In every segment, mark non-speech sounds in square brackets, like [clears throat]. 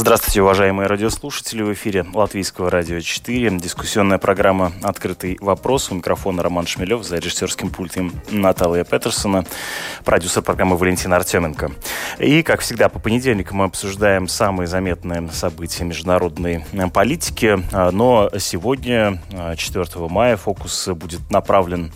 Здравствуйте, уважаемые радиослушатели. В эфире Латвийского радио 4. Дискуссионная программа «Открытый вопрос». У микрофона Роман Шмелев, за режиссерским пультом Наталья Петерсона, продюсер программы Валентина Артеменко. И, как всегда, по понедельникам мы обсуждаем самые заметные события международной политики. Но сегодня, 4 мая, фокус будет направлен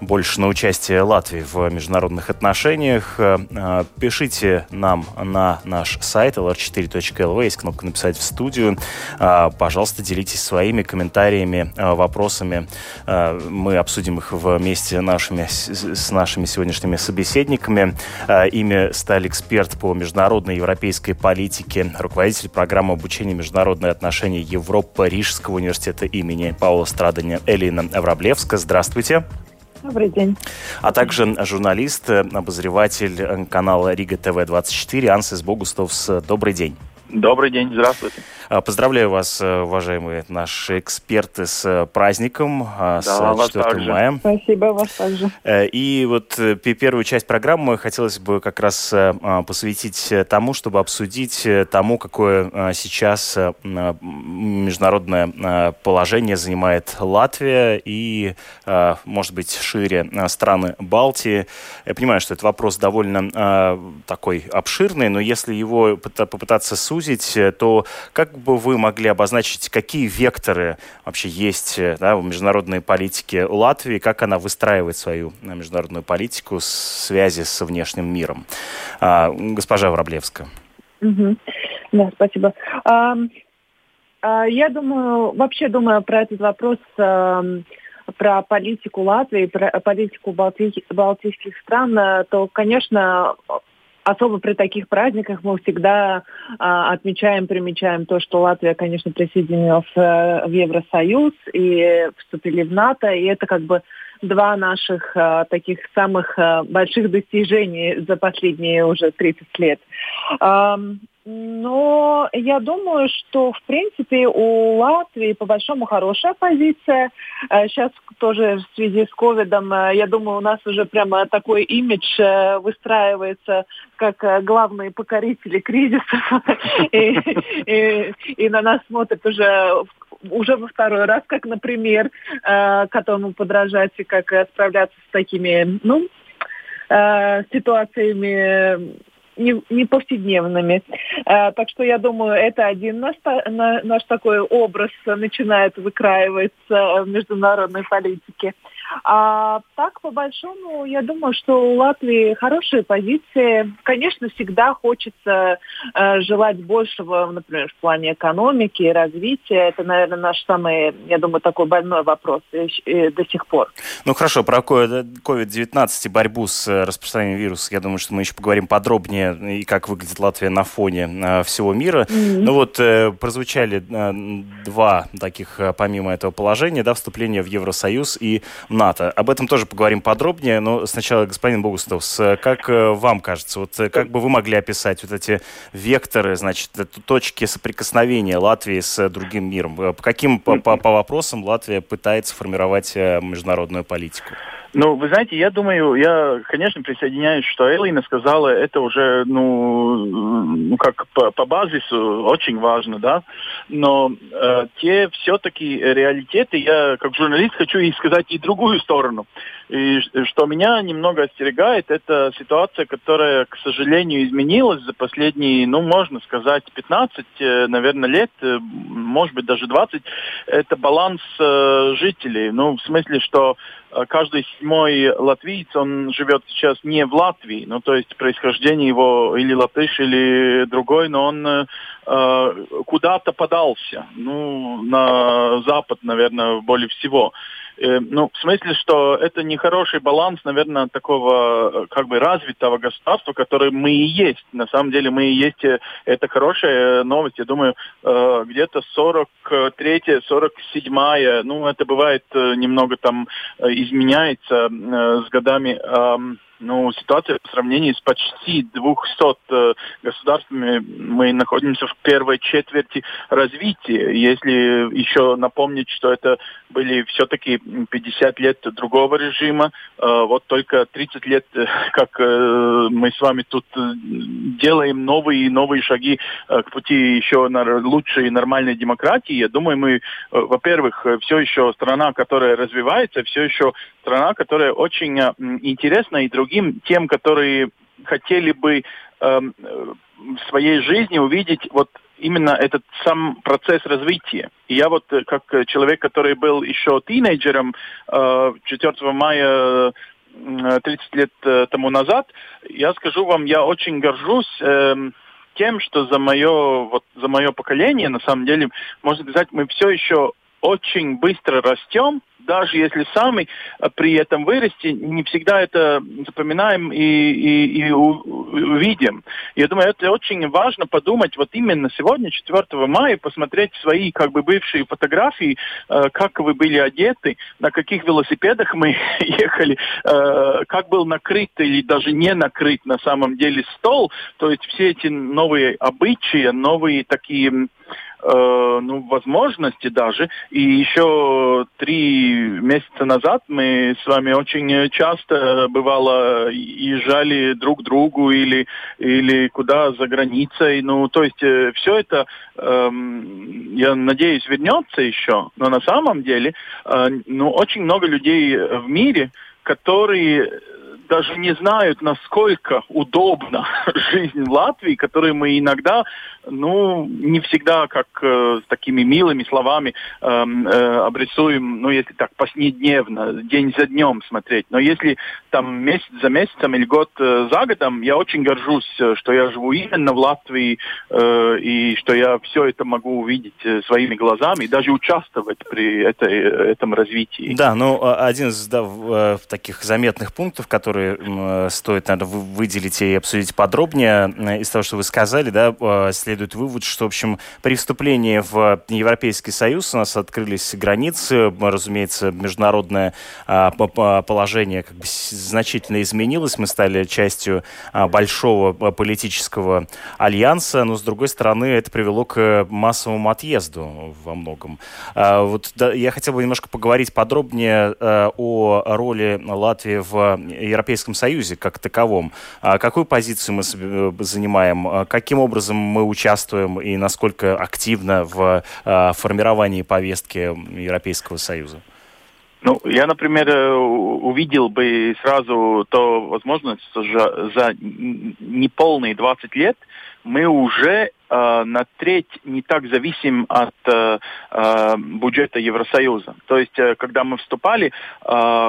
больше на участие Латвии в международных отношениях. Э, э, пишите нам на наш сайт lr4.lv, есть кнопка «Написать в студию». Э, пожалуйста, делитесь своими комментариями, вопросами. Мы обсудим их вместе нашими, с нашими сегодняшними собеседниками. Ими стали эксперт по международной европейской политике, руководитель программы обучения международные отношения Европы Рижского университета имени Паула Страдания Элина Враблевска. Здравствуйте. Добрый день. А также журналист, обозреватель канала Рига ТВ-24 Ансис Богустовс. Добрый день. Добрый день, здравствуйте. А, поздравляю вас, э, уважаемые наши эксперты, с э, праздником, а, да, с 4 мая. Спасибо, вас также. Э, и вот первую часть программы хотелось бы как раз а, посвятить тому, чтобы обсудить тому, какое сейчас международное положение занимает Латвия и, может быть, шире страны Балтии. Я понимаю, что это вопрос довольно такой обширный, но если его попытаться сузить, то как бы вы могли обозначить, какие векторы вообще есть э, да, в международной политике Латвии, как она выстраивает свою э, международную политику в связи с внешним миром? А, госпожа Вороблевская. Угу. Да, спасибо. А, а, я думаю, вообще думаю про этот вопрос а, про политику Латвии, про политику Балти... балтийских стран, э, то, конечно, особо при таких праздниках мы всегда а, отмечаем, примечаем то, что Латвия, конечно, присоединилась э, в Евросоюз и вступили в НАТО, и это как бы два наших а, таких самых а, больших достижений за последние уже 30 лет. А, но я думаю, что, в принципе, у Латвии по большому хорошая позиция. Сейчас э, тоже в связи с ковидом, э, я думаю, у нас уже прямо такой имидж э, выстраивается как главные покорители кризисов. [laughs] И на нас смотрят уже уже во второй раз, как, например, которому подражать и как справляться с такими, ну, ситуациями не, не повседневными. А, так что я думаю, это один наш, на, наш такой образ начинает выкраиваться в международной политике. А так, по большому, я думаю, что у Латвии хорошие позиции. Конечно, всегда хочется э, желать большего, например, в плане экономики и развития. Это, наверное, наш самый, я думаю, такой больной вопрос и, и до сих пор. Ну хорошо, про COVID-19 и борьбу с э, распространением вируса, я думаю, что мы еще поговорим подробнее и как выглядит Латвия на фоне э, всего мира. Mm-hmm. Ну вот э, прозвучали э, два таких, э, помимо этого положения, да, вступление в Евросоюз и НАТО. Об этом тоже поговорим подробнее, но сначала, господин Богустов, как э, вам кажется, вот э, как бы вы могли описать вот эти векторы, значит, точки соприкосновения Латвии с другим миром? По каким по, по, по вопросам Латвия пытается формировать международную политику? Ну, вы знаете, я думаю, я, конечно, присоединяюсь, что Элина сказала, это уже, ну, ну как по, по базису очень важно, да, но э, те все-таки реалитеты, я как журналист хочу и сказать и другую сторону. И что меня немного остерегает, это ситуация, которая, к сожалению, изменилась за последние, ну, можно сказать, 15, э, наверное, лет, э, может быть, даже 20. Это баланс э, жителей. Ну, в смысле, что каждый седьмой латвиец, он живет сейчас не в Латвии, ну, то есть происхождение его или латыш, или другой, но он э, куда-то подался, ну, на запад, наверное, более всего. Э, ну, в смысле, что это не хороший баланс, наверное, такого как бы развитого государства, который мы и есть. На самом деле мы и есть. Это хорошая новость. Я думаю, где-то 43-я, 47-я, ну, это бывает немного там изменяется с годами ну, ситуация по сравнению с почти 200 э, государствами, мы находимся в первой четверти развития. Если еще напомнить, что это были все-таки 50 лет другого режима, э, вот только 30 лет, э, как э, мы с вами тут э, делаем новые и новые шаги э, к пути еще на лучшей и нормальной демократии, я думаю, мы, э, во-первых, все еще страна, которая развивается, все еще страна, которая очень э, интересна и другим тем, которые хотели бы эм, э, в своей жизни увидеть вот именно этот сам процесс развития. И я вот э, как человек, который был еще тинейджером э, 4 мая 30 лет тому назад, я скажу вам, я очень горжусь э, тем, что за мое, вот, за мое поколение, на самом деле, можно сказать, мы все еще очень быстро растем, даже если сами э, при этом вырасти, не всегда это запоминаем и, и, и увидим. Я думаю, это очень важно подумать вот именно сегодня, 4 мая, посмотреть свои как бы бывшие фотографии, э, как вы были одеты, на каких велосипедах мы [laughs] ехали, э, как был накрыт или даже не накрыт на самом деле стол. То есть все эти новые обычаи, новые такие э, ну, возможности даже. И еще три месяца назад мы с вами очень часто, бывало, езжали друг к другу или, или куда за границей. Ну, то есть э, все это, э, я надеюсь, вернется еще. Но на самом деле, э, ну, очень много людей в мире, которые даже не знают, насколько удобна [laughs] жизнь в Латвии, которую мы иногда, ну, не всегда как э, с такими милыми словами э, э, обрисуем, ну, если так, повседневно, день за днем смотреть. Но если там месяц за месяцем или год э, за годом, я очень горжусь, э, что я живу именно в Латвии э, и что я все это могу увидеть э, своими глазами и даже участвовать при этой, этом развитии. Да, ну, а, один из да, таких заметных пунктов, который которые э, стоит, наверное, выделить и обсудить подробнее. Э, из того, что вы сказали, да, э, следует вывод, что, в общем, при вступлении в Европейский Союз у нас открылись границы, разумеется, международное а, положение как бы значительно изменилось, мы стали частью а, большого политического альянса, но, с другой стороны, это привело к массовому отъезду во многом. А, вот я хотел бы немножко поговорить подробнее о роли Латвии в Европейском Европейском Союзе как таковом. А какую позицию мы э, занимаем? А каким образом мы участвуем и насколько активно в а, формировании повестки Европейского Союза? Ну, я, например, э, увидел бы сразу то возможность, что за неполные 20 лет мы уже Э, на треть не так зависим от э, э, бюджета Евросоюза. То есть, когда мы вступали,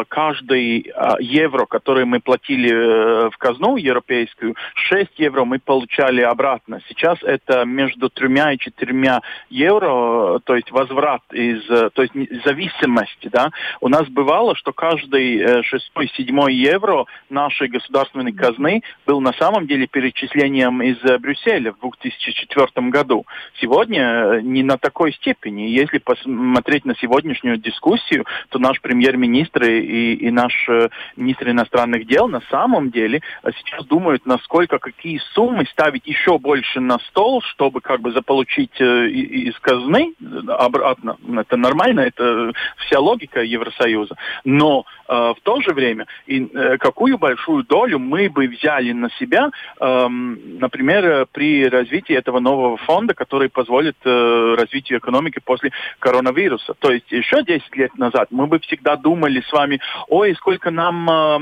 каждый евро, который мы платили в казну европейскую, 6 евро мы получали обратно. Сейчас это между тремя и четырьмя евро, то есть возврат из, то есть зависимости, да. У нас бывало, что каждый шестой, седьмой евро нашей государственной казны был на самом деле перечислением из Брюсселя в 2004 2004 году. Сегодня э, не на такой степени. Если посмотреть на сегодняшнюю дискуссию, то наш премьер-министр и, и наш э, министр иностранных дел на самом деле э, сейчас думают, насколько какие суммы ставить еще больше на стол, чтобы как бы заполучить из казны обратно. Это нормально, это вся логика Евросоюза. Но э, в то же время, и, э, какую большую долю мы бы взяли на себя, э, например, при развитии этого нового фонда, который позволит э, развитию экономики после коронавируса. То есть еще 10 лет назад мы бы всегда думали с вами, ой, сколько нам э,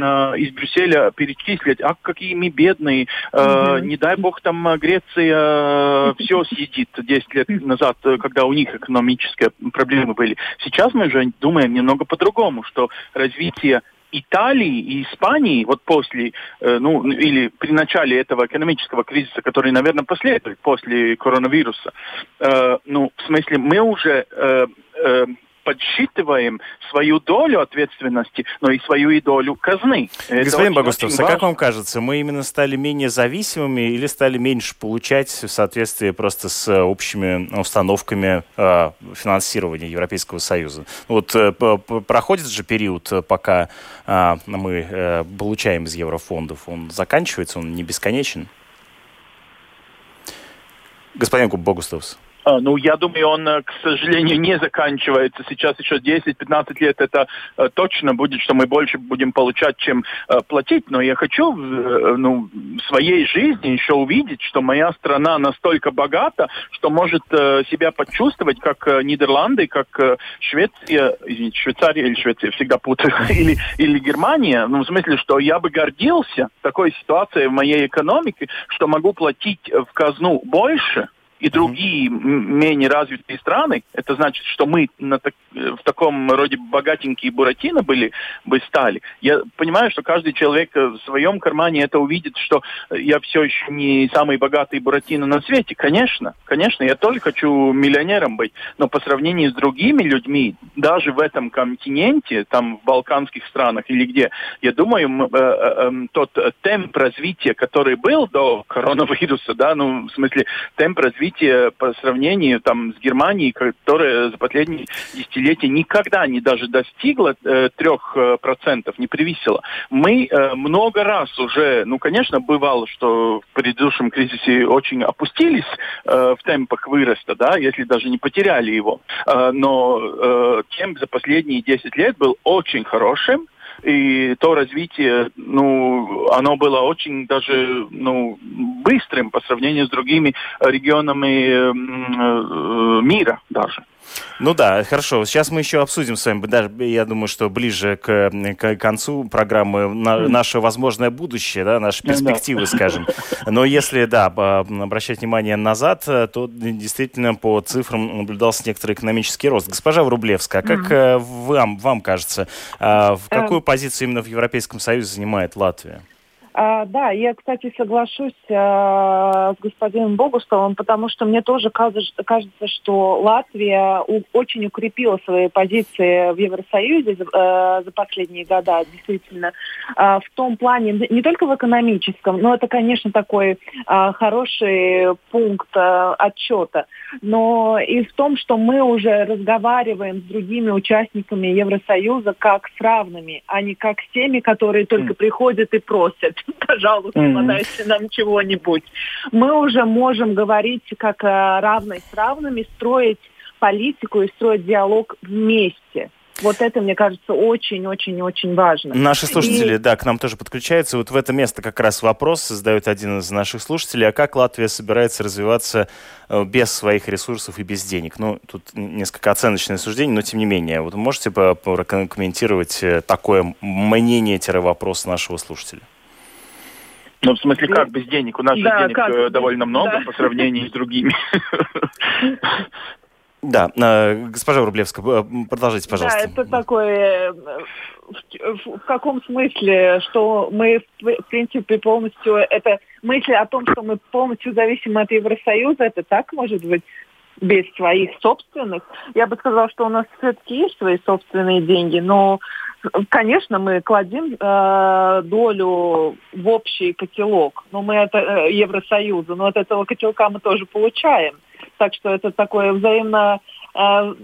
э, из Брюсселя перечислить, а какие мы бедные, э, mm-hmm. не дай бог там э, Греция э, все съедит 10 лет назад, э, когда у них экономические проблемы были. Сейчас мы же думаем немного по-другому, что развитие Италии и Испании вот после, э, ну, или при начале этого экономического кризиса, который, наверное, последует после коронавируса, э, ну, в смысле, мы уже э, подсчитываем свою долю ответственности, но и свою и долю казны. Господин Богустов, а как вам кажется, мы именно стали менее зависимыми или стали меньше получать в соответствии просто с общими установками э, финансирования Европейского Союза? Вот э, проходит же период, пока э, мы э, получаем из еврофондов, он заканчивается, он не бесконечен? Господин Богустовс. А, ну, я думаю, он, э, к сожалению, не заканчивается. Сейчас еще 10-15 лет это э, точно будет, что мы больше будем получать, чем э, платить. Но я хочу ну, в своей жизни еще увидеть, что моя страна настолько богата, что может себя почувствовать, как Нидерланды, как Швеция, извините, Швейцария или Швеция, всегда путаю, [laughs] или, или Германия. Ну, в смысле, что я бы гордился такой ситуацией в моей экономике, что могу платить в казну больше, и другие менее развитые страны, это значит, что мы на так, в таком роде богатенькие буратино были бы стали. Я понимаю, что каждый человек в своем кармане это увидит, что я все еще не самый богатый буратино на свете. Конечно, конечно, я тоже хочу миллионером быть, но по сравнению с другими людьми, даже в этом континенте, там в балканских странах или где, я думаю, э, э, эм, тот темп развития, который был до коронавируса, да, ну, в смысле, темп развития развитие по сравнению там, с Германией, которая за последние десятилетия никогда не даже достигла э, трех э, процентов, не превысила. Мы э, много раз уже, ну, конечно, бывало, что в предыдущем кризисе очень опустились в темпах выроста, да, если даже не потеряли его. Но э, темп за последние 10 лет был очень хорошим, и то развитие, ну, оно было очень даже, ну, быстрым по сравнению с другими регионами э, мира даже. Ну да, хорошо. Сейчас мы еще обсудим с вами, даже, я думаю, что ближе к, к концу программы на, наше возможное будущее, да, наши перспективы, скажем. Но если, да, обращать внимание назад, то действительно по цифрам наблюдался некоторый экономический рост. Госпожа Врублевская, а как mm-hmm. вам, вам кажется, а в какую позицию именно в Европейском Союзе занимает Латвия? А, да, я, кстати, соглашусь а, с господином Богустовым, потому что мне тоже кажется, кажется, что Латвия у, очень укрепила свои позиции в Евросоюзе а, за последние года, действительно, а, в том плане, не только в экономическом, но это, конечно, такой а, хороший пункт а, отчета, но и в том, что мы уже разговариваем с другими участниками Евросоюза как с равными, а не как с теми, которые только приходят и просят. [laughs] пожалуйста, mm-hmm. нам чего-нибудь. Мы уже можем говорить как э, равные с равными, строить политику и строить диалог вместе. Вот это, мне кажется, очень-очень-очень важно. Наши слушатели, и... да, к нам тоже подключаются. Вот в это место как раз вопрос задает один из наших слушателей. А как Латвия собирается развиваться э, без своих ресурсов и без денег? Ну, тут несколько оценочное суждение, но тем не менее. Вот можете прокомментировать э, такое мнение-вопрос нашего слушателя? Ну, в смысле, как без денег? У нас да, же денег как? Э, довольно много да. по сравнению с другими. Да, э, госпожа Рублевская, э, продолжите, пожалуйста. Да, это такое, в, в каком смысле, что мы, в принципе, полностью, это мысль о том, что мы полностью зависимы от Евросоюза, это так может быть? Без своих собственных. Я бы сказала, что у нас все-таки есть свои собственные деньги, но Конечно, мы кладем э, долю в общий котелок, но мы это э, Евросоюза, но от этого котелка мы тоже получаем. Так что это такое взаимно э,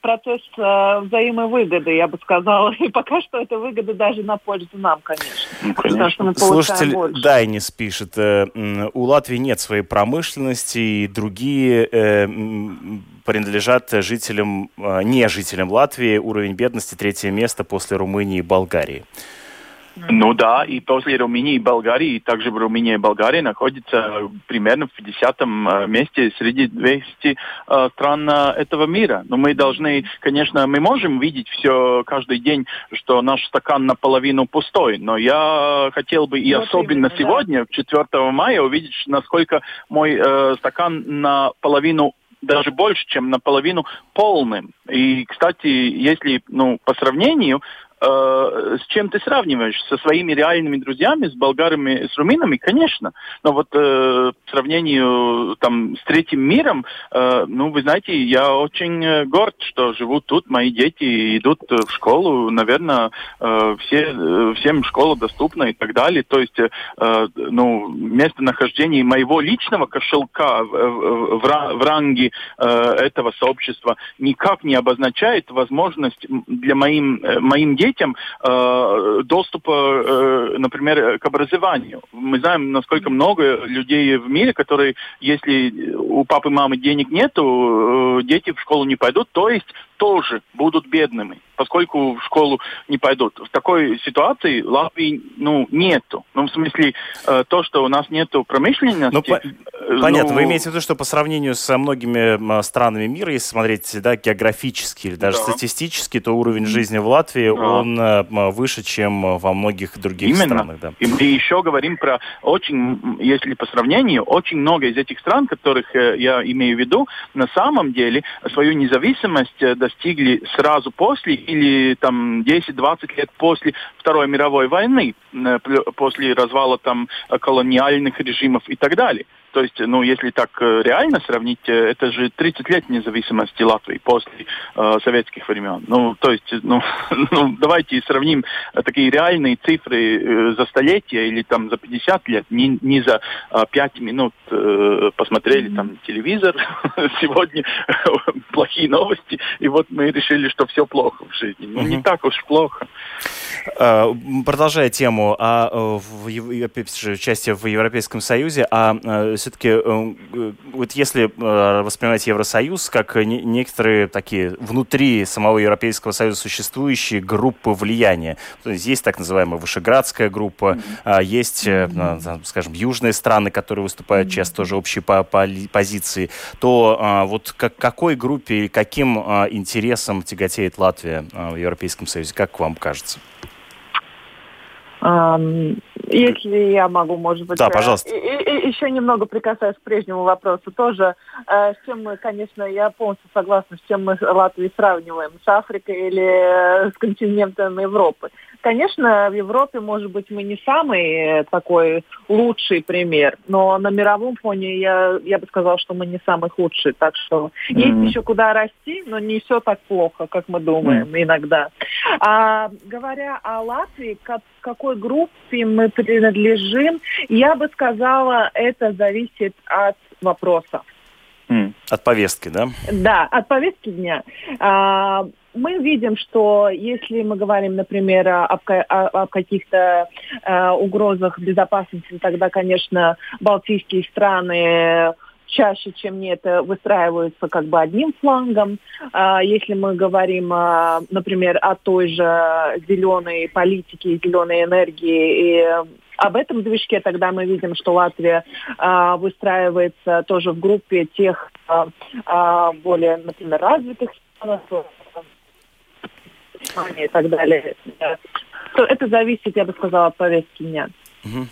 процесс э, взаимовыгоды, я бы сказала. [laughs] И пока что это выгода даже на пользу нам, конечно. Ну, конечно. что мы Слушатель больше. Дайнис пишет, э, у Латвии нет своей промышленности, и другие э, принадлежат жителям, э, не жителям Латвии. Уровень бедности третье место после Румынии и Болгарии. Ну да, и после Румынии и Болгарии, также в Румынии и Болгарии находится примерно в 50 э, месте среди 200 э, стран э, этого мира. Но мы должны, конечно, мы можем видеть все каждый день, что наш стакан наполовину пустой. Но я хотел бы и вот особенно именно, сегодня, да. 4 мая, увидеть, насколько мой э, стакан наполовину даже больше, чем наполовину полным. И, кстати, если ну, по сравнению, э, с чем ты сравниваешь? Со своими реальными друзьями, с болгарами, с румынами, конечно. Но вот э, по сравнению там, с третьим миром, э, ну, вы знаете, я очень э, горд, что живут тут, мои дети идут в школу, наверное, э, все, всем школа доступна и так далее. То есть, э, ну, местонахождение моего личного кошелька в, в, в ранге э, этого сообщества никак не обозначает возможность для моим, э, моим детям э, доступа, э, например, к образованию. Мы знаем, насколько много людей в мире, которые, если у папы и мамы денег нету, э, дети в школу не пойдут, то есть тоже будут бедными, поскольку в школу не пойдут. В такой ситуации Латвии ну, нету. Ну, в смысле, э, то, что у нас нету промышленности... Ну, по- э, понятно, ну... вы имеете в виду, что по сравнению со многими странами мира, если смотреть да, географически или даже да. статистически, то уровень жизни в Латвии, да. он э, выше, чем во многих других Именно. странах. Да. И мы еще говорим про очень, если по сравнению, очень много из этих стран, которых я имею в виду, на самом деле свою независимость достигли сразу после или там 10-20 лет после Второй мировой войны, э, после развала там колониальных режимов и так далее. То есть, ну, если так э, реально сравнить, э, это же 30 лет независимости Латвии после э, советских времен. Ну, то есть, ну, [laughs] ну давайте сравним э, такие реальные цифры за столетие или там за 50 лет, не, не за э, 5 минут э, посмотрели mm-hmm. там телевизор, [laughs] сегодня [laughs] плохие новости, и вот мы решили, что все плохо в жизни. Ну, mm-hmm. не так уж плохо. Продолжая тему о в, участии в Европейском Союзе, а все-таки, э, э, вот если э, воспринимать Евросоюз как некоторые такие внутри самого Европейского Союза существующие группы влияния, то есть есть так называемая Вышеградская группа, mm-hmm. есть, скажем, южные страны, которые выступают mm-hmm. часто тоже общей по, по позиции, то вот к какой группе и каким интересам тяготеет Латвия в Европейском Союзе, как вам кажется? Если я могу, может быть... Да, пожалуйста. И, и, еще немного прикасаясь к прежнему вопросу, тоже, э, с чем мы, конечно, я полностью согласна, с чем мы Латвию сравниваем, с Африкой или с континентом Европы. Конечно, в Европе, может быть, мы не самый такой лучший пример, но на мировом фоне я, я бы сказала, что мы не самый худший. Так что mm-hmm. есть еще куда расти, но не все так плохо, как мы думаем mm-hmm. иногда. А, говоря о Латвии, к какой группе мы принадлежим, я бы сказала, это зависит от вопроса. От повестки, да? Да, от повестки дня. А, мы видим, что если мы говорим, например, об, о, каких-то э, угрозах безопасности, тогда, конечно, балтийские страны чаще, чем нет, выстраиваются как бы одним флангом. А если мы говорим, например, о той же зеленой политике, зеленой энергии и об этом движке тогда мы видим, что Латвия а, выстраивается тоже в группе тех а, а, более, например, развитых странах и так далее. То это зависит, я бы сказала, от повестки дня. Угу.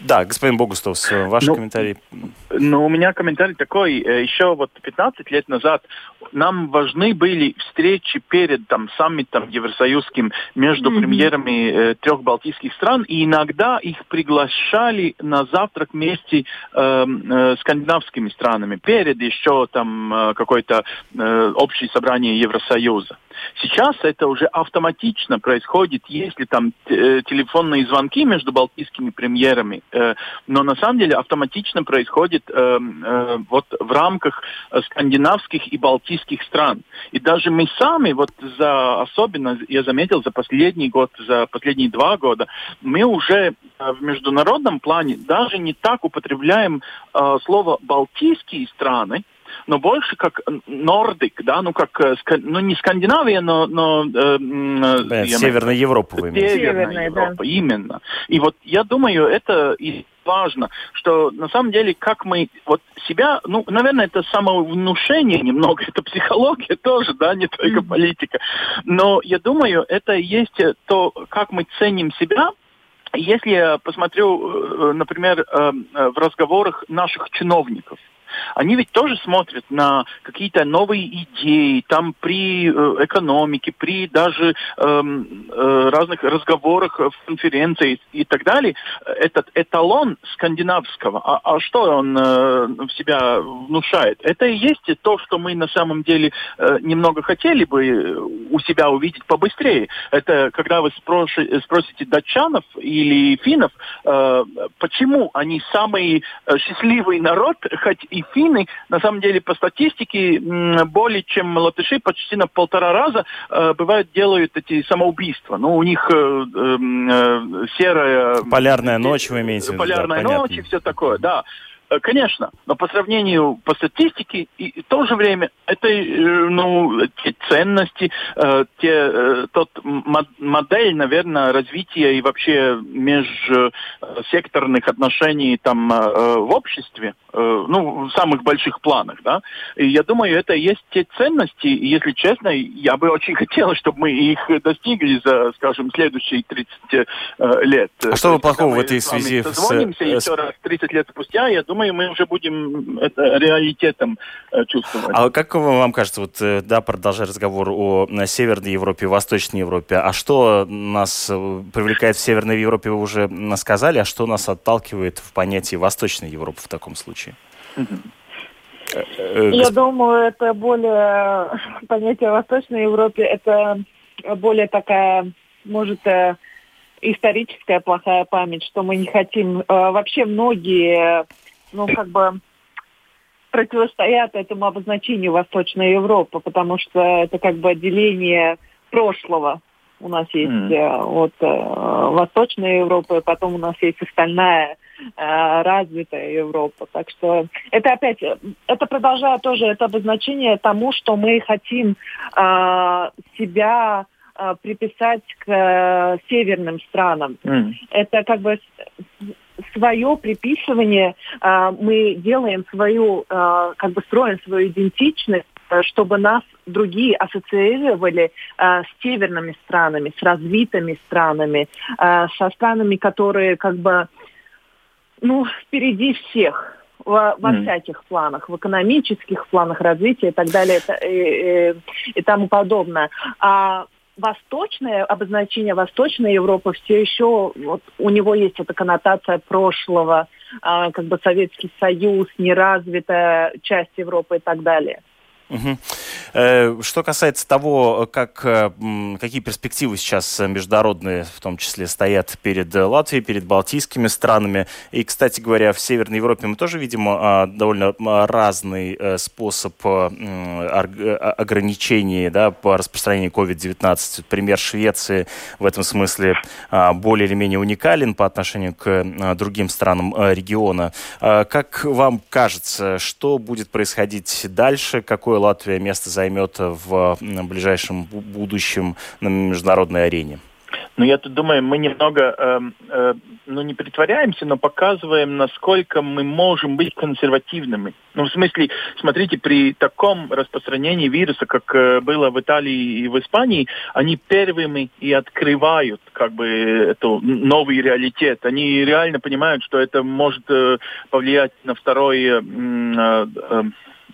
Да, господин Богустов, ваш ну, комментарий. Ну, у меня комментарий такой. Э, Еще вот 15 лет назад нам важны были встречи перед там, саммитом Евросоюзским между mm-hmm. премьерами э, трех балтийских стран, и иногда их приглашали на завтрак вместе э, э, скандинавскими странами, перед еще там э, какое-то э, общее собрание Евросоюза. Сейчас это уже автоматично происходит, если там э, телефонные звонки между балтийскими премьерами, э, но на самом деле автоматично происходит э, э, вот в рамках скандинавских и балтийских стран. И даже мы сами, вот за особенно, я заметил, за последний год, за последние два года, мы уже в международном плане даже не так употребляем э, слово «балтийские страны», но больше как Нордик, да, ну как, э, ну не Скандинавия, но... но э, э, Северная Европа вы имеете. Северная Европа, да. именно. И вот я думаю, это и важно, что на самом деле, как мы вот себя, ну, наверное, это самовнушение немного, [laughs] это психология тоже, да, не только политика. Но я думаю, это есть то, как мы ценим себя, если я посмотрю, э, например, в разговорах наших чиновников, они ведь тоже смотрят на какие-то новые идеи, там при э, экономике, при даже эм, э, разных разговорах в конференции и так далее, этот эталон скандинавского, а, а что он э, в себя внушает? Это и есть то, что мы на самом деле э, немного хотели бы у себя увидеть побыстрее. Это когда вы спроси, спросите датчанов или финнов, э, почему они самый э, счастливый народ, хоть и финны, на самом деле по статистике более чем латыши почти на полтора раза э, бывают делают эти самоубийства. Ну, у них э, эм, э, серая... Полярная ночь, вы имеете в виду? Полярная да, ночь и все такое, да. Э, конечно, но по сравнению по статистике и, и в то же время это э, ну те ценности, э, те тот модель, наверное, развития и вообще межсекторных отношений там в обществе, ну в самых больших планах, да. И я думаю, это и есть те ценности. И если честно, я бы очень [laughs] хотел, чтобы мы их достигли за, скажем, следующие 30 лет. А что плохого в этой связи? Созвонимся с... еще раз 30 лет спустя, я думаю мы уже будем это реалитетом э, чувствовать. А как вам кажется, вот, э, да, продолжая разговор о Северной Европе, Восточной Европе, а что нас э, привлекает в Северной Европе, вы уже сказали, а что нас отталкивает в понятии Восточной Европы в таком случае? Я думаю, это более понятие Восточной Европе, это более такая, может, историческая плохая память, что мы не хотим. Вообще многие ну, как бы противостоят этому обозначению Восточная Европа, потому что это как бы отделение прошлого. У нас есть mm. вот Восточная Европа, и потом у нас есть остальная э, развитая Европа. Так что это опять, это продолжает тоже это обозначение тому, что мы хотим э, себя э, приписать к э, северным странам. Mm. Это как бы свое приписывание, э, мы делаем свою, э, как бы строим свою идентичность, чтобы нас другие ассоциировали э, с северными странами, с развитыми странами, э, со странами, которые как бы ну, впереди всех во, во mm. всяких планах, в экономических планах развития и так далее и, и, и тому подобное. А восточное обозначение Восточной Европы все еще вот, у него есть эта коннотация прошлого, э, как бы Советский Союз, неразвитая часть Европы и так далее. Угу. Что касается того, как, э, какие перспективы сейчас международные, в том числе, стоят перед Латвией, перед балтийскими странами. И, кстати говоря, в Северной Европе мы тоже видим а, довольно разный э, способ ограничений да, по распространению COVID-19. Пример Швеции в этом смысле а, более или менее уникален по отношению к другим странам региона. Как вам кажется, что будет происходить дальше? Какое Латвия место займет в ближайшем будущем на международной арене? Ну, я тут думаю, мы немного, э, э, ну, не притворяемся, но показываем, насколько мы можем быть консервативными. Ну, в смысле, смотрите, при таком распространении вируса, как э, было в Италии и в Испании, они первыми и открывают, как бы, эту новый реалитет. Они реально понимают, что это может э, повлиять на второй... Э, э,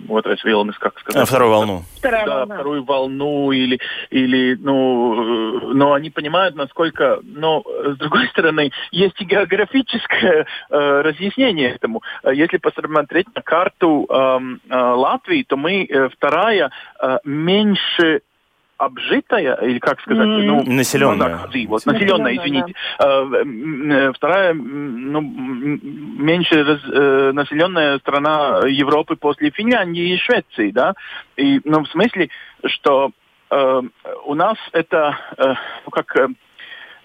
вот Вилнес, как сказать. А, вторую волну. Вторая да, волна. вторую волну или, или, ну, но они понимают, насколько, но с другой стороны, есть и географическое э, разъяснение этому. Если посмотреть на карту э, э, Латвии, то мы э, вторая э, меньше обжитая, или как сказать, mm. ну, населенная. Ну, да, вот, населенная, извините. Да. Э, вторая, ну, меньше раз, э, населенная страна Европы после Финляндии и Швеции, да. И, ну, в смысле, что э, у нас это, э, ну, как, э,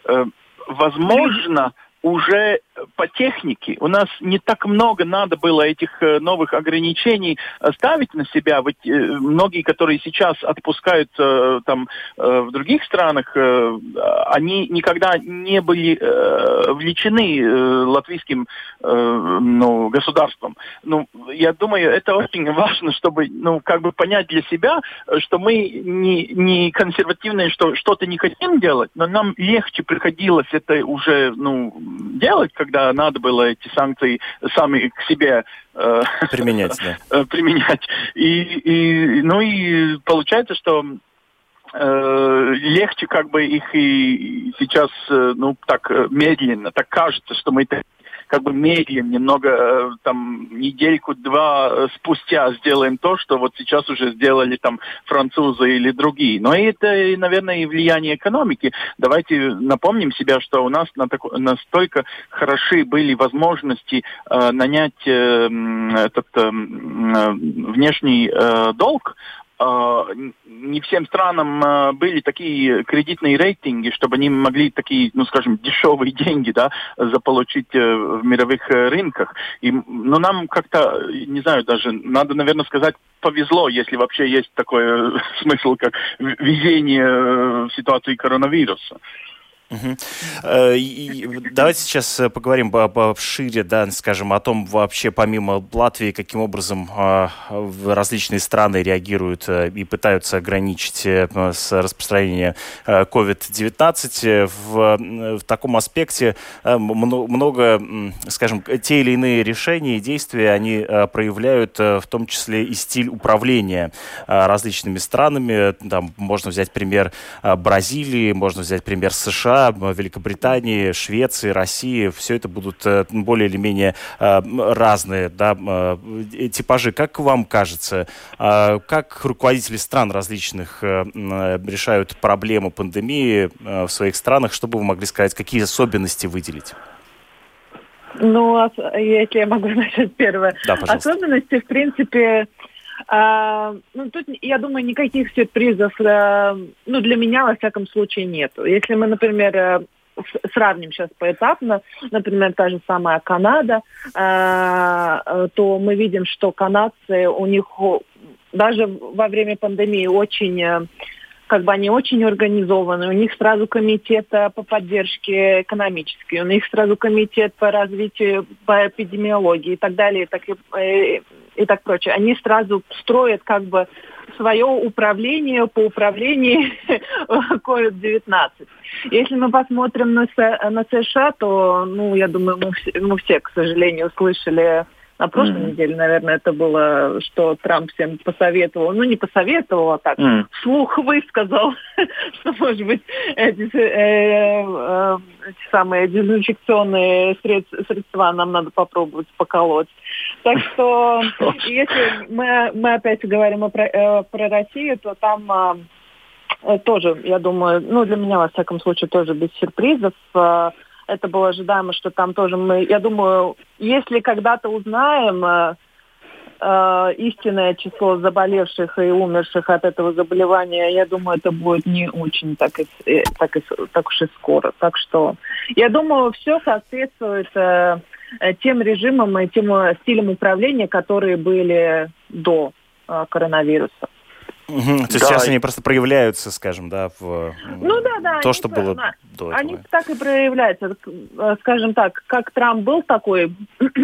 э возможно, уже по технике. У нас не так много надо было этих э, новых ограничений э, ставить на себя. Ведь э, многие, которые сейчас отпускают там в других странах, они никогда не были влечены латвийским ну, государством. Ну, я думаю, это очень [laughs] важно, чтобы ну, как бы понять для себя, что мы не, не консервативные, что что-то не хотим делать, но нам легче приходилось это уже ну, делать, как когда надо было эти санкции сами к себе э, применять, да. [laughs] применять. И, и, ну и получается, что э, легче как бы их и сейчас, э, ну, так медленно, так кажется, что мы как бы медлим немного, э, там, недельку-два э, спустя сделаем то, что вот сейчас уже сделали там французы или другие. Но это, наверное, и влияние экономики. Давайте напомним себя, что у нас на тако, настолько хороши были возможности э, нанять э, этот э, внешний э, долг, не всем странам а, были такие кредитные рейтинги, чтобы они могли такие, ну, скажем, дешевые [laughs] деньги, да, заполучить э, в мировых э, рынках. И, ну, нам как-то, не знаю, даже, надо, наверное, сказать, повезло, если вообще есть такой э, [laughs] смысл, как везение в ситуации коронавируса. Угу. Давайте сейчас э, поговорим шире, да, скажем, о том вообще, помимо Латвии, каким образом а, различные страны реагируют э, и пытаются ограничить с распространение COVID-19. В, в таком аспекте много, скажем, те или иные решения и действия, они проявляют в том числе и стиль управления различными странами. Там можно взять пример Бразилии, можно взять пример США, Великобритании, Швеции, России, все это будут э, более или менее э, разные да, э, типажи. Как вам кажется, как руководители стран различных решают проблему пандемии в своих странах, что бы вы могли сказать, какие особенности выделить? Ну, если я могу [laughs] начать первое. Да, Особенности, в принципе, а, ну, тут, я думаю, никаких сюрпризов, а, ну, для меня, во всяком случае, нету. Если мы, например, э, сравним сейчас поэтапно, например, та же самая Канада, а, то мы видим, что канадцы, у них даже во время пандемии очень как бы они очень организованы, у них сразу комитет по поддержке экономической, у них сразу комитет по развитию, по эпидемиологии и так далее, так, и, и так прочее. Они сразу строят как бы свое управление по управлению [laughs] COVID-19. Если мы посмотрим на, на США, то, ну, я думаю, мы, мы все, к сожалению, слышали на прошлой mm-hmm. неделе, наверное, это было, что Трамп всем посоветовал, ну не посоветовал, а так mm-hmm. вслух высказал, [laughs] что, может быть, эти, э, э, эти самые дезинфекционные средства, средства нам надо попробовать поколоть. Так что, [laughs] если мы, мы опять говорим о, про, э, про Россию, то там э, тоже, я думаю, ну для меня, во всяком случае, тоже без сюрпризов. Э, это было ожидаемо, что там тоже мы, я думаю, если когда-то узнаем э, э, истинное число заболевших и умерших от этого заболевания, я думаю, это будет не очень так, и, э, так, и, так уж и скоро. Так что я думаю, все соответствует э, тем режимам и тем стилям управления, которые были до э, коронавируса. Угу. То есть да. сейчас они просто проявляются, скажем, да, в ну, да, да, то, что было да, до этого. Они так и проявляются. Э, скажем так, как Трамп был такой [clears throat]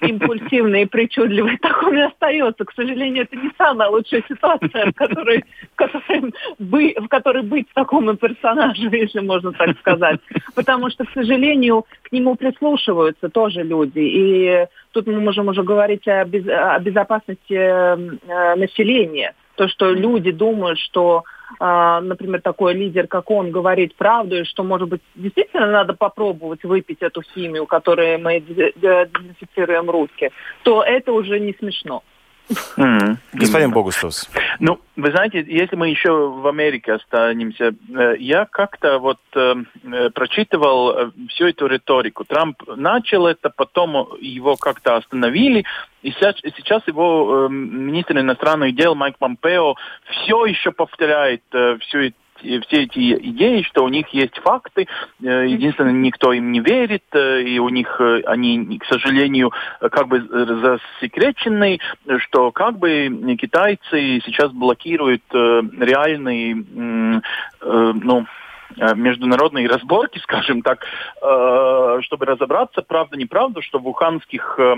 импульсивный и причудливый, [laughs] так он и остается. К сожалению, это не самая лучшая ситуация, в которой, в которой, бы, в которой быть такому персонажу, [laughs] если можно так сказать. Потому что, к сожалению, к нему прислушиваются тоже люди. И тут мы можем уже говорить о, без, о безопасности э, населения то, что люди думают, что, э, например, такой лидер, как он, говорит правду, и что, может быть, действительно надо попробовать выпить эту химию, которой мы дезинфицируем руки, то это уже не смешно. Mm-hmm. Господин Богустус. Ну, вы знаете, если мы еще в Америке останемся, э, я как-то вот э, э, прочитывал всю эту риторику. Трамп начал это, потом его как-то остановили, и сейчас, сейчас его э, министр иностранных дел Майк Помпео все еще повторяет э, всю эту все эти идеи, что у них есть факты, э, единственное, никто им не верит, э, и у них э, они, к сожалению, как бы засекречены, что как бы китайцы сейчас блокируют реальные, ну, международные разборки, [laughs] скажем так, чтобы разобраться, правда, неправда, что в уханских Э,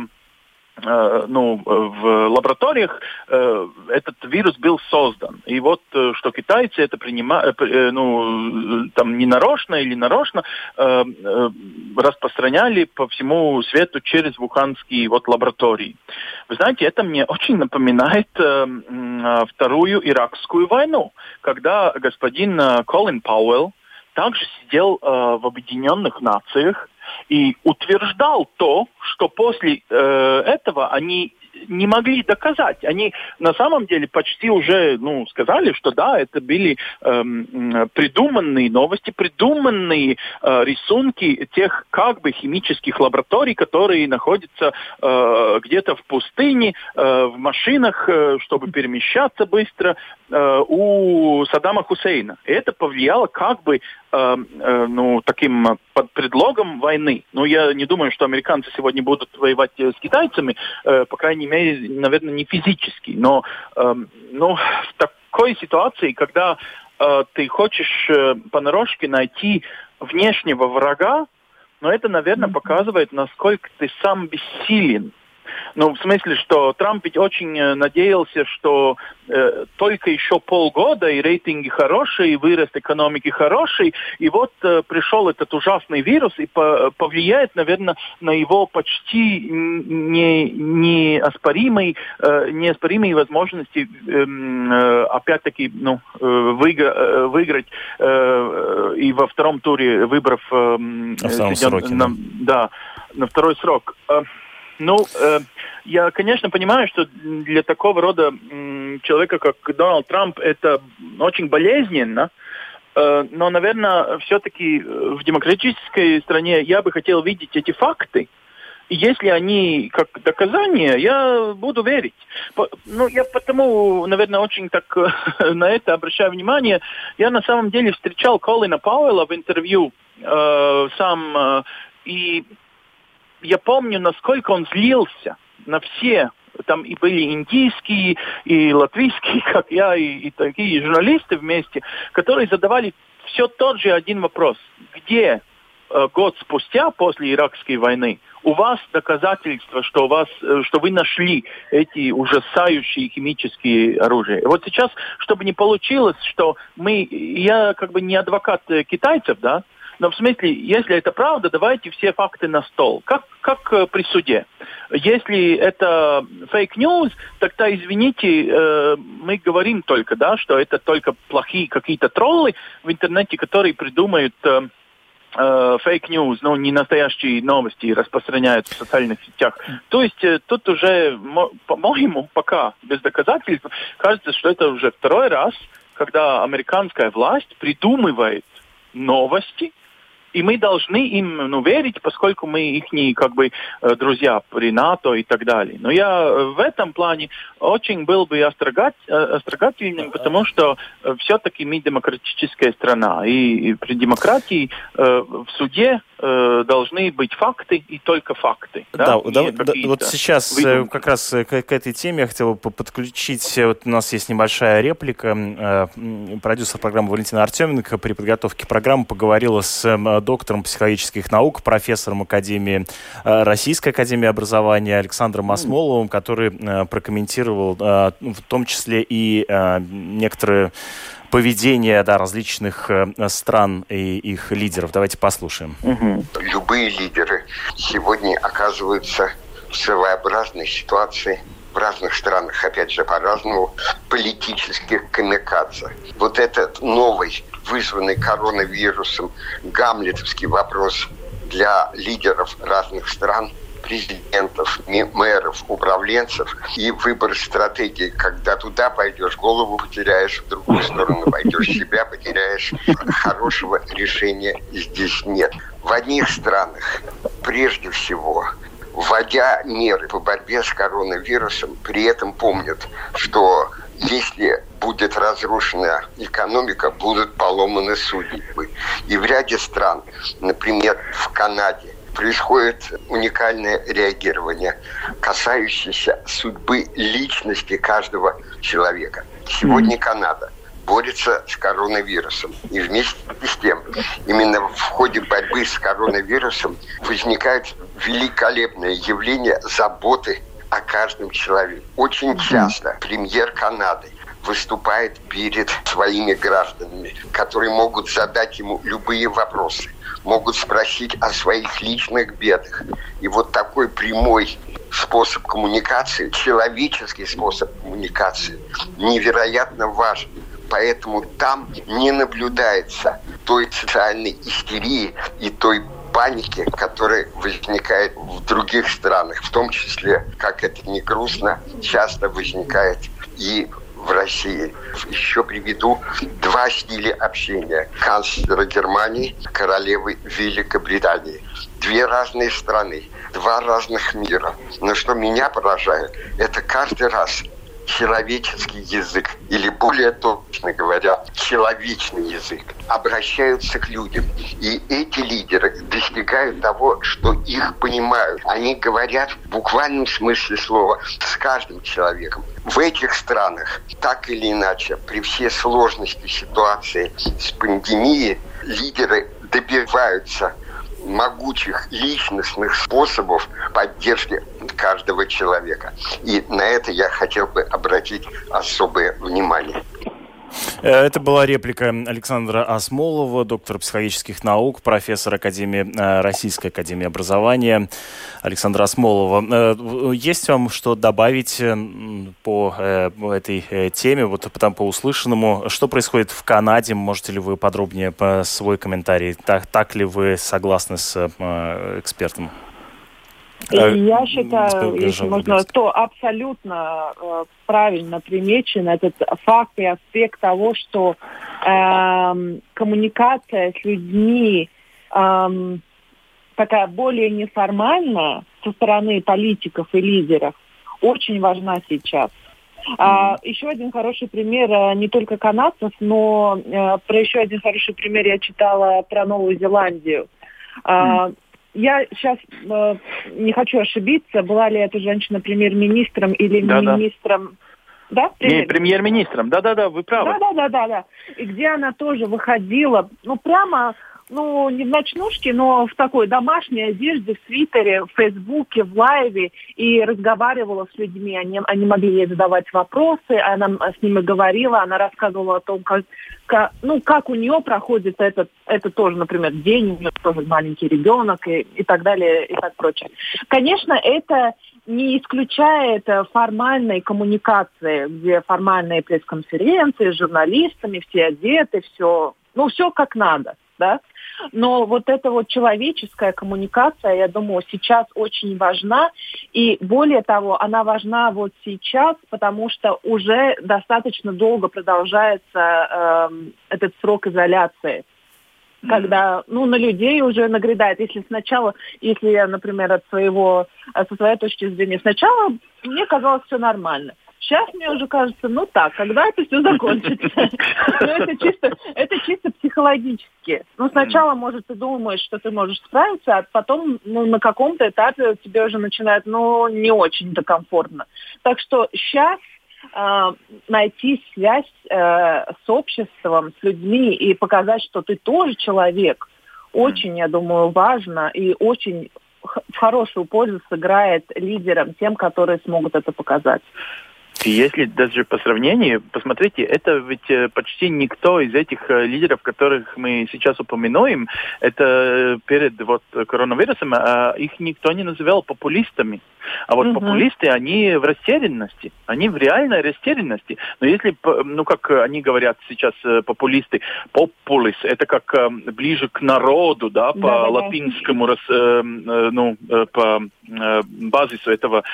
ну, в лабораториях э, этот вирус был создан. И вот э, что китайцы это принимают, ну, там не нарочно или нарочно распространяли по всему свету через вуханские вот лаборатории. Вы знаете, это мне очень напоминает Вторую Иракскую войну, когда господин Колин Пауэлл также сидел в Объединенных Нациях и утверждал то, что после э, этого они не могли доказать. Они на самом деле почти уже ну, сказали, что да, это были эм, придуманные новости, придуманные э, рисунки тех как бы химических лабораторий, которые находятся э, где-то в пустыне, э, в машинах, э, чтобы перемещаться быстро э, у Саддама Хусейна. И это повлияло как бы э, э, ну, таким под предлогом войны. Но я не думаю, что американцы сегодня будут воевать э, с китайцами, э, по крайней мере, наверное, не физически. Но э, ну, в такой ситуации, когда э, ты хочешь э, понарошке найти внешнего врага, но это, наверное, показывает, насколько ты сам бессилен ну, в смысле, что Трамп ведь очень э, надеялся, что э, только еще полгода, и рейтинги хорошие, и вырост экономики хороший, и вот э, пришел этот ужасный вирус и по повлияет, наверное, на его почти не, неоспоримые, э, неоспоримые возможности эм, э, опять-таки ну, э, выигра, э, выиграть э, и во втором туре выборов э, на втором сроке, на, да, на второй срок. Э, ну, э, я, конечно, понимаю, что для такого рода э, человека, как Дональд Трамп, это очень болезненно. Э, но, наверное, все-таки в демократической стране я бы хотел видеть эти факты. И если они как доказание, я буду верить. По, ну, я потому, наверное, очень так [laughs] на это обращаю внимание. Я на самом деле встречал Колина Пауэлла в интервью э, сам, э, и я помню, насколько он злился на все там и были индийские, и латвийские, [laughs] как я, и, и такие журналисты вместе, которые задавали все тот же один вопрос. Где э, год спустя, после Иракской войны, у вас доказательства, что, у вас, э, что вы нашли эти ужасающие химические оружия. Вот сейчас, чтобы не получилось, что мы, я как бы не адвокат э, китайцев, да, но в смысле, если это правда, давайте все факты на стол. Как, как э, при суде. Если это fake news, тогда, извините, э, мы говорим только, да, что это только плохие какие-то троллы в интернете, которые придумают э, fake news, ну, не настоящие новости распространяют в социальных сетях. То есть тут уже, по-моему, пока без доказательств, кажется, что это уже второй раз, когда американская власть придумывает новости, и мы должны им ну, верить, поскольку мы их не как бы э, друзья при НАТО и так далее. Но я э, в этом плане очень был бы острогат, э, острогательным, потому что все-таки мы демократическая страна. И при демократии в суде должны быть факты и только факты. Да, да, да, да вот сейчас выдумки. как раз к, к этой теме я хотел бы подключить. Вот у нас есть небольшая реплика. Продюсер программы Валентина Артеменко при подготовке программы поговорила с доктором психологических наук, профессором Академии, э, Российской Академии образования Александром Осмоловым, который э, прокомментировал э, в том числе и некоторые поведение да, различных стран и их лидеров. Давайте послушаем. Любые лидеры сегодня оказываются в своеобразной ситуации в разных странах, опять же, по-разному, политических камикадзе. Вот этот новый вызванный коронавирусом, гамлетовский вопрос для лидеров разных стран, президентов, мэров, управленцев и выбор стратегии, когда туда пойдешь, голову потеряешь, в другую сторону пойдешь, себя потеряешь. Хорошего решения здесь нет. В одних странах прежде всего вводя меры по борьбе с коронавирусом, при этом помнят, что если будет разрушена экономика, будут поломаны судьбы. И в ряде стран, например, в Канаде, происходит уникальное реагирование, касающееся судьбы личности каждого человека. Сегодня Канада борется с коронавирусом. И вместе с тем, именно в ходе борьбы с коронавирусом возникает великолепное явление заботы о каждом человеке. Очень часто премьер Канады выступает перед своими гражданами, которые могут задать ему любые вопросы, могут спросить о своих личных бедах. И вот такой прямой способ коммуникации, человеческий способ коммуникации, невероятно важен. Поэтому там не наблюдается той социальной истерии и той паники, которая возникает в других странах, в том числе, как это не грустно, часто возникает и в России. Еще приведу два стиля общения. Канцлера Германии, королевы Великобритании. Две разные страны, два разных мира. Но что меня поражает, это каждый раз человеческий язык, или более точно говоря, человечный язык, обращаются к людям. И эти лидеры достигают того, что их понимают. Они говорят в буквальном смысле слова с каждым человеком. В этих странах, так или иначе, при всей сложности ситуации с пандемией, лидеры добиваются могучих личностных способов поддержки каждого человека. И на это я хотел бы обратить особое внимание. Э, это была реплика Александра Осмолова, доктора психологических наук, профессор Академии, э, Российской Академии Образования Александра Осмолова. Э, есть вам что добавить по этой теме, вот там по услышанному? Что происходит в Канаде? Можете ли вы подробнее по свой комментарий? Так, так ли вы согласны с экспертом? И а, я считаю, если можно, то абсолютно э, правильно примечен этот факт и аспект того, что э, коммуникация с людьми э, такая более неформальная со стороны политиков и лидеров очень важна сейчас. А, еще один хороший пример э, не только канадцев, но э, про еще один хороший пример я читала про Новую Зеландию. Mm я сейчас э, не хочу ошибиться, была ли эта женщина премьер-министром или да, министром... Да, премьер? Не, премьер-министром, да-да-да, вы правы. Да-да-да-да. И где она тоже выходила, ну, прямо ну, не в ночнушке, но в такой домашней одежде, в свитере, в Фейсбуке, в лайве и разговаривала с людьми. Они, они могли ей задавать вопросы, она с ними говорила, она рассказывала о том, как, как, ну, как у нее проходит этот, это тоже, например, день, у нее тоже маленький ребенок и, и так далее, и так прочее. Конечно, это не исключает формальной коммуникации, где формальные пресс-конференции с журналистами, все одеты, все, ну, все как надо, да. Но вот эта вот человеческая коммуникация, я думаю, сейчас очень важна. И более того, она важна вот сейчас, потому что уже достаточно долго продолжается э, этот срок изоляции когда ну, на людей уже нагрядает. Если сначала, если я, например, от своего, со своей точки зрения, сначала мне казалось все нормально. Сейчас мне уже кажется, ну так, когда это все закончится? [laughs] Ну, это чисто, это чисто психологически. Ну, сначала, может, ты думаешь, что ты можешь справиться, а потом ну, на каком-то этапе тебе уже начинает, ну, не очень-то комфортно. Так что сейчас э, найти связь э, с обществом, с людьми и показать, что ты тоже человек, очень, я думаю, важно и очень в хорошую пользу сыграет лидерам, тем, которые смогут это показать. Если даже по сравнению, посмотрите, это ведь э, почти никто из этих э, лидеров, которых мы сейчас упоминаем, это э, перед вот коронавирусом, а их никто не называл популистами. А вот угу. популисты, они в растерянности, они в реальной растерянности. Но если, ну как они говорят сейчас популисты, популис, это как ближе к народу, да, по да, латинскому, да. ну, по базису этого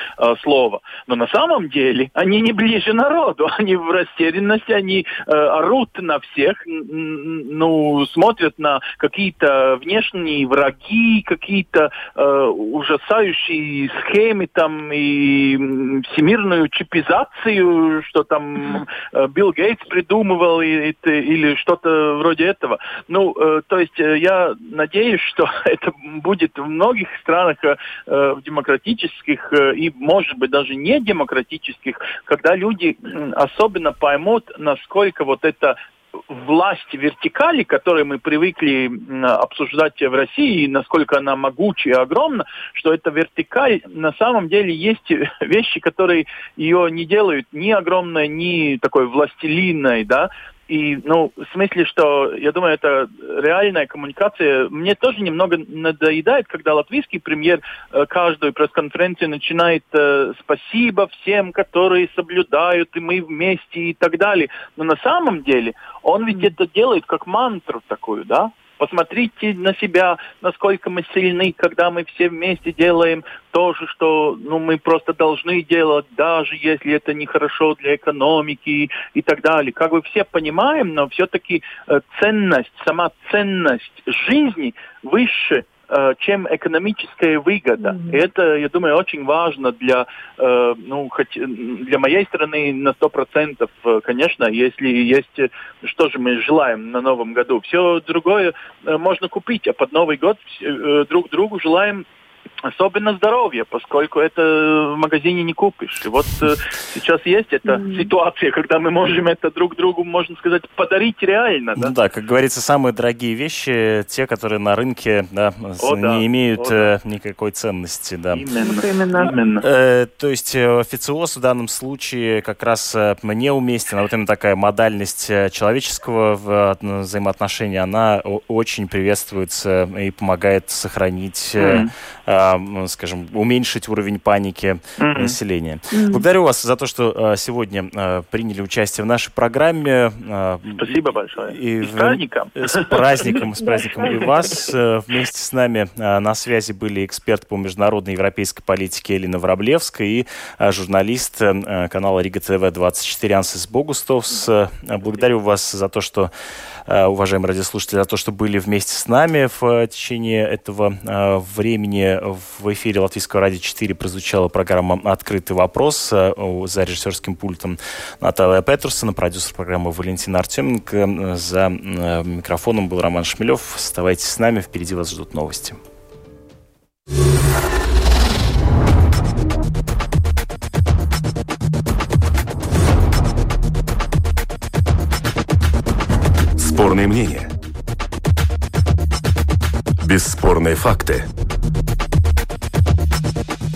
слова. Но на самом деле они они не ближе народу, [laughs] они в растерянности, они э, орут на всех, ну, смотрят на какие-то внешние враги, какие-то э, ужасающие схемы там и всемирную чипизацию, что там э, Билл Гейтс придумывал и, и, или что-то вроде этого. Ну, э, то есть э, я надеюсь, что [laughs] это будет в многих странах э, э демократических э, и, может быть, даже не демократических, когда люди особенно поймут, насколько вот это власть вертикали, которую мы привыкли обсуждать в России, насколько она могучая и огромна, что эта вертикаль на самом деле есть [laughs] вещи, которые ее не делают ни огромной, ни такой властелинной, да, и, ну, в смысле, что, я думаю, это реальная коммуникация. Мне тоже немного надоедает, когда латвийский премьер э, каждую пресс-конференцию начинает э, «спасибо всем, которые соблюдают, и мы вместе» и так далее. Но на самом деле он ведь это делает как мантру такую, да? Посмотрите на себя, насколько мы сильны, когда мы все вместе делаем то же, что ну, мы просто должны делать, даже если это нехорошо для экономики и так далее. Как бы все понимаем, но все-таки э, ценность, сама ценность жизни выше чем экономическая выгода. Mm-hmm. И это, я думаю, очень важно для, э, ну, хоть для моей страны на сто процентов, э, конечно, если есть, что же мы желаем на Новом году. Все другое можно купить, а под Новый год друг другу желаем Особенно здоровье, поскольку это в магазине не купишь. И вот э, сейчас есть эта mm-hmm. ситуация, когда мы можем это друг другу, можно сказать, подарить реально. Да? Ну да, как говорится, самые дорогие вещи, те, которые на рынке да, О, не да. имеют О, да. Э, никакой ценности. Да. Именно. Именно. Именно. Э, то есть э, официоз в данном случае как раз э, мне уместен, а вот именно такая модальность человеческого взаимоотношения, она очень приветствуется и помогает сохранить mm-hmm скажем, уменьшить уровень паники mm-hmm. населения. Mm-hmm. Благодарю вас за то, что а, сегодня а, приняли участие в нашей программе. Спасибо большое. И с праздником. С праздником, с [laughs] праздником и вас. Э, вместе с нами на связи были эксперт по международной европейской политике Элина Вороблевская и журналист э, канала Рига ТВ 24 Ансис Богустовс. Благодарю вас за то, что Э, уважаемые радиослушатели, за то, что были вместе с нами в э, течение этого э, времени. В эфире Латвийского радио 4 прозвучала программа «Открытый вопрос» за режиссерским пультом Наталья Петерсона, продюсер программы Валентина Артеменко. За микрофоном был Роман Шмелев. Оставайтесь с нами, впереди вас ждут новости. Спорные мнения. Бесспорные факты.